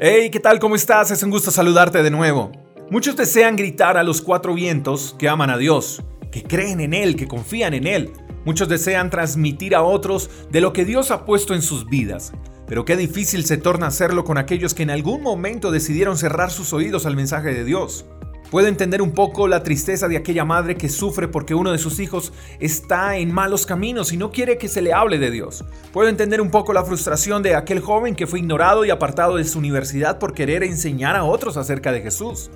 Hey, ¿qué tal? ¿Cómo estás? Es un gusto saludarte de nuevo. Muchos desean gritar a los cuatro vientos que aman a Dios, que creen en Él, que confían en Él. Muchos desean transmitir a otros de lo que Dios ha puesto en sus vidas. Pero qué difícil se torna hacerlo con aquellos que en algún momento decidieron cerrar sus oídos al mensaje de Dios. Puedo entender un poco la tristeza de aquella madre que sufre porque uno de sus hijos está en malos caminos y no quiere que se le hable de Dios. Puedo entender un poco la frustración de aquel joven que fue ignorado y apartado de su universidad por querer enseñar a otros acerca de Jesús.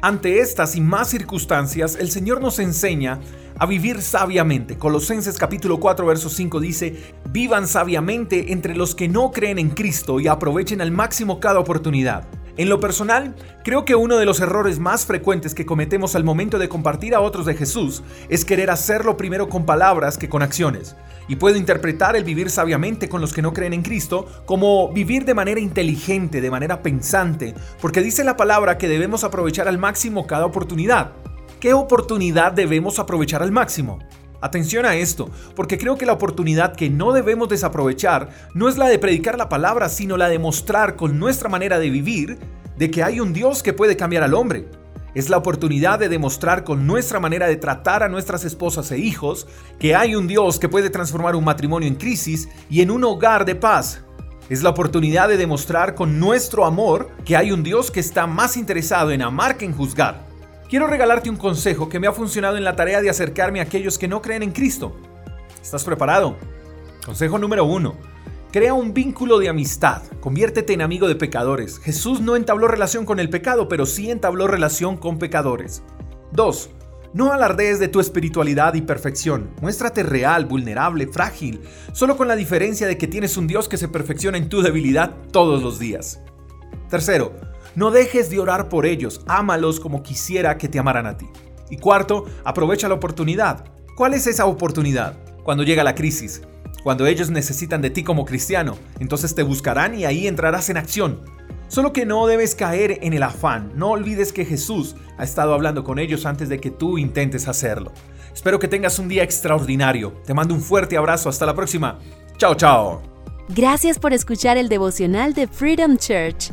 Ante estas y más circunstancias, el Señor nos enseña a vivir sabiamente. Colosenses capítulo 4 verso 5 dice, vivan sabiamente entre los que no creen en Cristo y aprovechen al máximo cada oportunidad. En lo personal, creo que uno de los errores más frecuentes que cometemos al momento de compartir a otros de Jesús es querer hacerlo primero con palabras que con acciones. Y puedo interpretar el vivir sabiamente con los que no creen en Cristo como vivir de manera inteligente, de manera pensante, porque dice la palabra que debemos aprovechar al máximo cada oportunidad. ¿Qué oportunidad debemos aprovechar al máximo? Atención a esto, porque creo que la oportunidad que no debemos desaprovechar no es la de predicar la palabra, sino la de mostrar con nuestra manera de vivir de que hay un Dios que puede cambiar al hombre. Es la oportunidad de demostrar con nuestra manera de tratar a nuestras esposas e hijos que hay un Dios que puede transformar un matrimonio en crisis y en un hogar de paz. Es la oportunidad de demostrar con nuestro amor que hay un Dios que está más interesado en amar que en juzgar. Quiero regalarte un consejo que me ha funcionado en la tarea de acercarme a aquellos que no creen en Cristo. ¿Estás preparado? Consejo número uno. Crea un vínculo de amistad. Conviértete en amigo de pecadores. Jesús no entabló relación con el pecado, pero sí entabló relación con pecadores. 2. No alardees de tu espiritualidad y perfección. Muéstrate real, vulnerable, frágil, solo con la diferencia de que tienes un Dios que se perfecciona en tu debilidad todos los días. Tercero, no dejes de orar por ellos, ámalos como quisiera que te amaran a ti. Y cuarto, aprovecha la oportunidad. ¿Cuál es esa oportunidad? Cuando llega la crisis, cuando ellos necesitan de ti como cristiano, entonces te buscarán y ahí entrarás en acción. Solo que no debes caer en el afán, no olvides que Jesús ha estado hablando con ellos antes de que tú intentes hacerlo. Espero que tengas un día extraordinario. Te mando un fuerte abrazo, hasta la próxima. Chao, chao. Gracias por escuchar el devocional de Freedom Church